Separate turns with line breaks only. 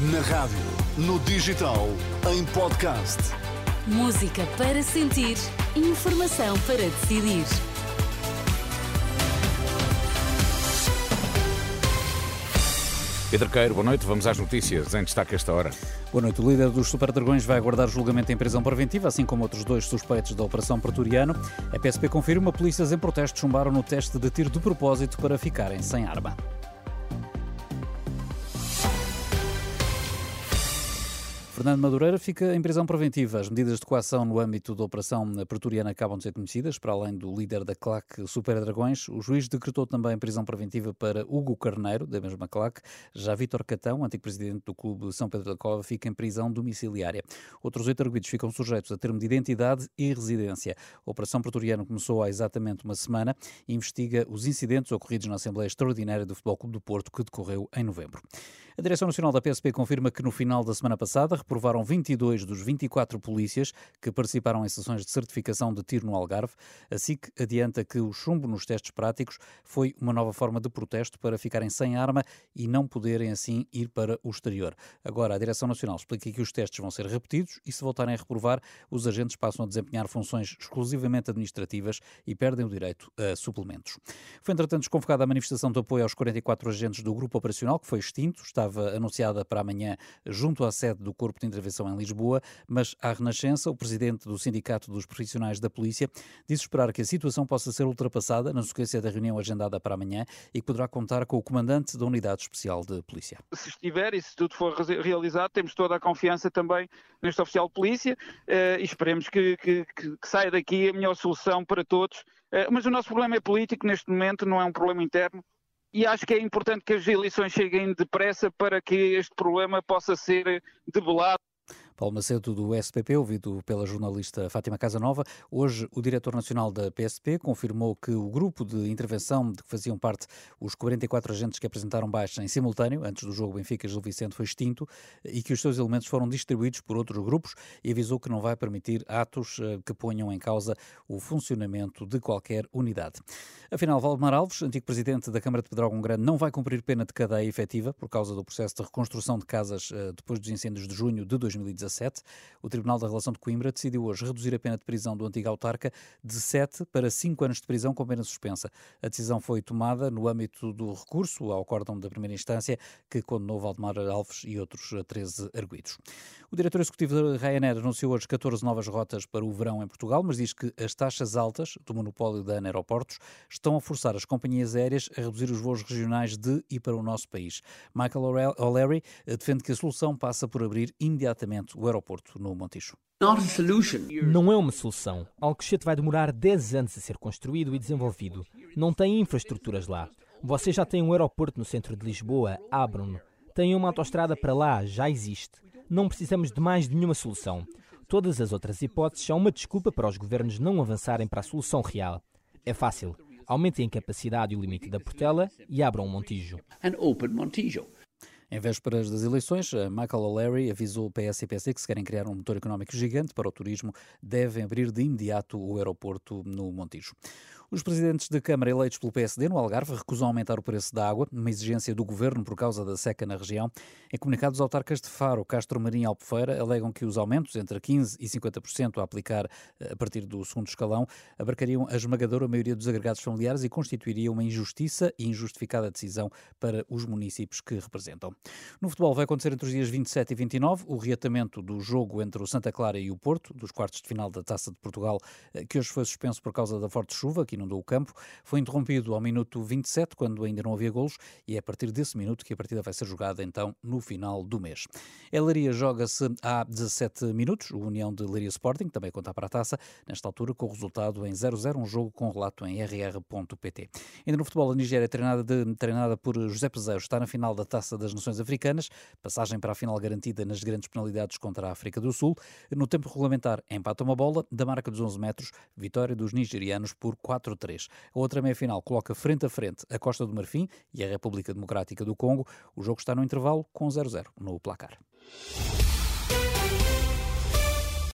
Na rádio, no digital, em podcast.
Música para sentir, informação para decidir.
Pedro Queiro, boa noite. Vamos às notícias em destaque esta hora.
Boa noite. O líder dos Super Dragões vai aguardar julgamento em prisão preventiva, assim como outros dois suspeitos da Operação Pretoriano. A PSP confirma polícias em protesto chumbaram no teste de tiro de propósito para ficarem sem arma. Fernando Madureira fica em prisão preventiva. As medidas de coação no âmbito da Operação Pretoriana acabam de ser conhecidas. Para além do líder da claque Super Dragões, o juiz decretou também prisão preventiva para Hugo Carneiro, da mesma claque. Já Vítor Catão, antigo presidente do Clube São Pedro da Cova, fica em prisão domiciliária. Outros oito arguidos ficam sujeitos a termo de identidade e residência. A Operação Pretoriana começou há exatamente uma semana e investiga os incidentes ocorridos na Assembleia Extraordinária do Futebol Clube do Porto, que decorreu em novembro. A Direção Nacional da PSP confirma que no final da semana passada reprovaram 22 dos 24 polícias que participaram em sessões de certificação de tiro no Algarve. A SIC adianta que o chumbo nos testes práticos foi uma nova forma de protesto para ficarem sem arma e não poderem assim ir para o exterior. Agora, a Direção Nacional explica que os testes vão ser repetidos e se voltarem a reprovar, os agentes passam a desempenhar funções exclusivamente administrativas e perdem o direito a suplementos. Foi, entretanto, desconvocada a manifestação de apoio aos 44 agentes do grupo operacional, que foi extinto, estava estava anunciada para amanhã junto à sede do Corpo de Intervenção em Lisboa, mas à Renascença, o presidente do Sindicato dos Profissionais da Polícia disse esperar que a situação possa ser ultrapassada na sequência da reunião agendada para amanhã e que poderá contar com o comandante da Unidade Especial de Polícia.
Se estiver e se tudo for realizado, temos toda a confiança também neste oficial de polícia eh, e esperemos que, que, que, saia daqui a melhor solução para todos. Eh, mas o nosso problema é político neste momento, não é um problema interno e acho que é importante que as eleições cheguem depressa para que este problema possa ser debelado.
Paulo Macedo, do SPP, ouvido pela jornalista Fátima Casanova. Hoje, o diretor nacional da PSP confirmou que o grupo de intervenção de que faziam parte os 44 agentes que apresentaram baixa em simultâneo, antes do jogo Benfica-Gil Vicente, foi extinto e que os seus elementos foram distribuídos por outros grupos e avisou que não vai permitir atos eh, que ponham em causa o funcionamento de qualquer unidade. Afinal, Valdemar Alves, antigo presidente da Câmara de Pedrógão Grande, não vai cumprir pena de cadeia efetiva por causa do processo de reconstrução de casas eh, depois dos incêndios de junho de 2017. 2017, o Tribunal da Relação de Coimbra decidiu hoje reduzir a pena de prisão do antigo autarca de 7 para 5 anos de prisão com pena suspensa. A decisão foi tomada no âmbito do recurso ao acórdão da primeira instância que condenou Valdemar Alves e outros 13 arguídos. O diretor executivo da Ryanair anunciou hoje 14 novas rotas para o verão em Portugal, mas diz que as taxas altas do monopólio da ANA Aeroportos estão a forçar as companhias aéreas a reduzir os voos regionais de e para o nosso país. Michael O'Leary defende que a solução passa por abrir imediatamente o aeroporto no Montijo.
Não é uma solução. Alcochete vai demorar 10 anos a ser construído e desenvolvido. Não tem infraestruturas lá. Você já tem um aeroporto no centro de Lisboa, abram-no. Tem uma autoestrada para lá, já existe. Não precisamos de mais nenhuma solução. Todas as outras hipóteses são uma desculpa para os governos não avançarem para a solução real. É fácil. Aumentem a capacidade e o limite da Portela e abram um Montijo.
Em vésperas das eleições, Michael O'Leary avisou o PS e PC que se querem criar um motor económico gigante para o turismo, devem abrir de imediato o aeroporto no Montijo. Os presidentes da Câmara eleitos pelo PSD no Algarve recusam aumentar o preço da água, uma exigência do governo por causa da seca na região. Em comunicado, os autarcas de Faro, Castro Marinho e Albufeira alegam que os aumentos, entre 15% e 50% a aplicar eh, a partir do segundo escalão, abarcariam a esmagadora maioria dos agregados familiares e constituiriam uma injustiça e injustificada decisão para os municípios que representam. No futebol vai acontecer entre os dias 27 e 29 o reatamento do jogo entre o Santa Clara e o Porto, dos quartos de final da Taça de Portugal, eh, que hoje foi suspenso por causa da forte chuva aqui inundou o campo. Foi interrompido ao minuto 27, quando ainda não havia golos, e é a partir desse minuto que a partida vai ser jogada então no final do mês. A Leiria joga-se há 17 minutos, o União de Leiria Sporting também conta para a taça, nesta altura com o resultado em 0-0, um jogo com relato em rr.pt. Ainda no futebol, a Nigéria, treinada, de, treinada por José Peseiro, está na final da Taça das Nações Africanas, passagem para a final garantida nas grandes penalidades contra a África do Sul. No tempo regulamentar, empata uma bola da marca dos 11 metros, vitória dos nigerianos por 4 4-3. A outra meia-final coloca frente a frente a Costa do Marfim e a República Democrática do Congo. O jogo está no intervalo com 0-0 no placar.